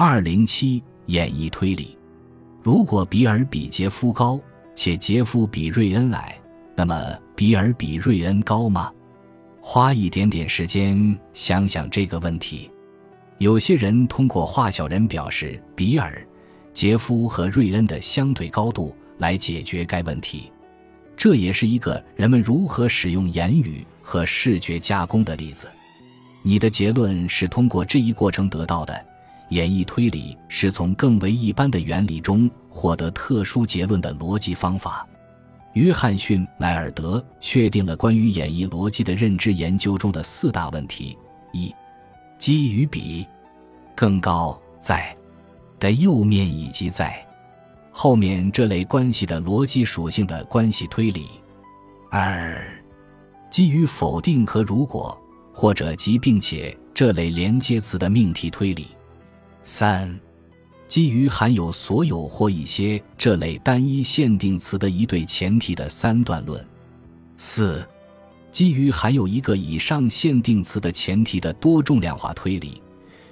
二零七演绎推理。如果比尔比杰夫高，且杰夫比瑞恩矮，那么比尔比瑞恩高吗？花一点点时间想想这个问题。有些人通过画小人表示比尔、杰夫和瑞恩的相对高度来解决该问题。这也是一个人们如何使用言语和视觉加工的例子。你的结论是通过这一过程得到的。演绎推理是从更为一般的原理中获得特殊结论的逻辑方法。约翰逊·莱尔德确定了关于演绎逻辑的认知研究中的四大问题：一、基于比更高在的右面以及在后面这类关系的逻辑属性的关系推理；二、基于否定和如果或者及并且这类连接词的命题推理。三，基于含有所有或一些这类单一限定词的一对前提的三段论。四，基于含有一个以上限定词的前提的多重量化推理，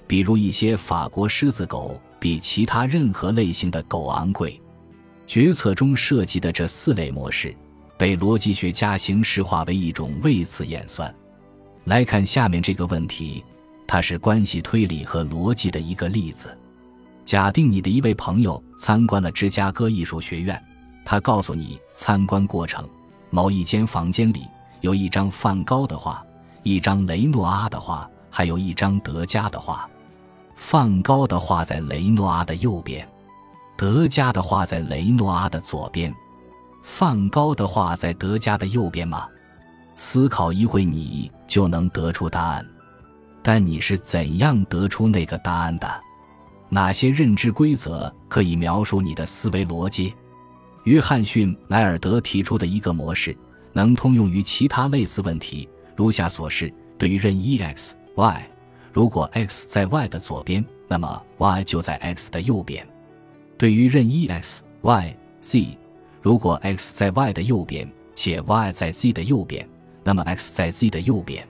比如一些法国狮子狗比其他任何类型的狗昂贵。决策中涉及的这四类模式，被逻辑学家形式化为一种位次演算。来看下面这个问题。它是关系推理和逻辑的一个例子。假定你的一位朋友参观了芝加哥艺术学院，他告诉你参观过程：某一间房间里有一张梵高的画，一张雷诺阿的画，还有一张德加的画。梵高的画在雷诺阿的右边，德加的画在雷诺阿的左边。梵高的画在德加的右边吗？思考一会，你就能得出答案。但你是怎样得出那个答案的？哪些认知规则可以描述你的思维逻辑？约翰逊·莱尔德提出的一个模式，能通用于其他类似问题，如下所示：对于任意 x、y，如果 x 在 y 的左边，那么 y 就在 x 的右边；对于任意 x、y、z，如果 x 在 y 的右边，且 y 在 z 的右边，那么 x 在 z 的右边。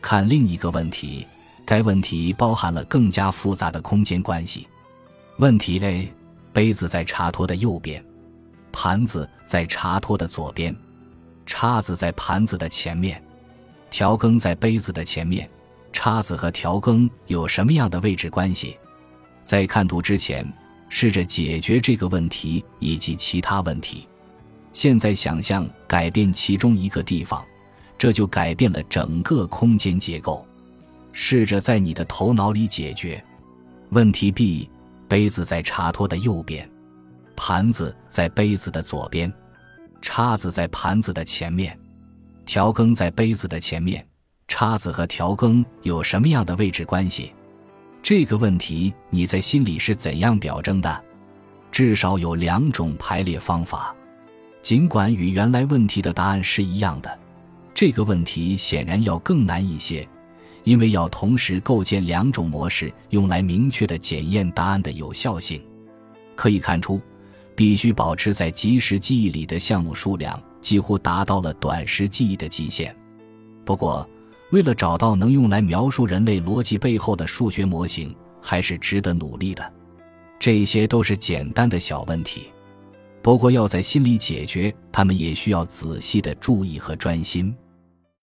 看另一个问题，该问题包含了更加复杂的空间关系。问题 A：杯子在茶托的右边，盘子在茶托的左边，叉子在盘子的前面，调羹在杯子的前面。叉子和调羹有什么样的位置关系？在看图之前，试着解决这个问题以及其他问题。现在想象改变其中一个地方。这就改变了整个空间结构。试着在你的头脑里解决问题。B：杯子在茶托的右边，盘子在杯子的左边，叉子在盘子的前面，调羹在杯子的前面。叉子和调羹有什么样的位置关系？这个问题你在心里是怎样表征的？至少有两种排列方法，尽管与原来问题的答案是一样的。这个问题显然要更难一些，因为要同时构建两种模式，用来明确的检验答案的有效性。可以看出，必须保持在即时记忆里的项目数量几乎达到了短时记忆的极限。不过，为了找到能用来描述人类逻辑背后的数学模型，还是值得努力的。这些都是简单的小问题，不过要在心里解决他们，也需要仔细的注意和专心。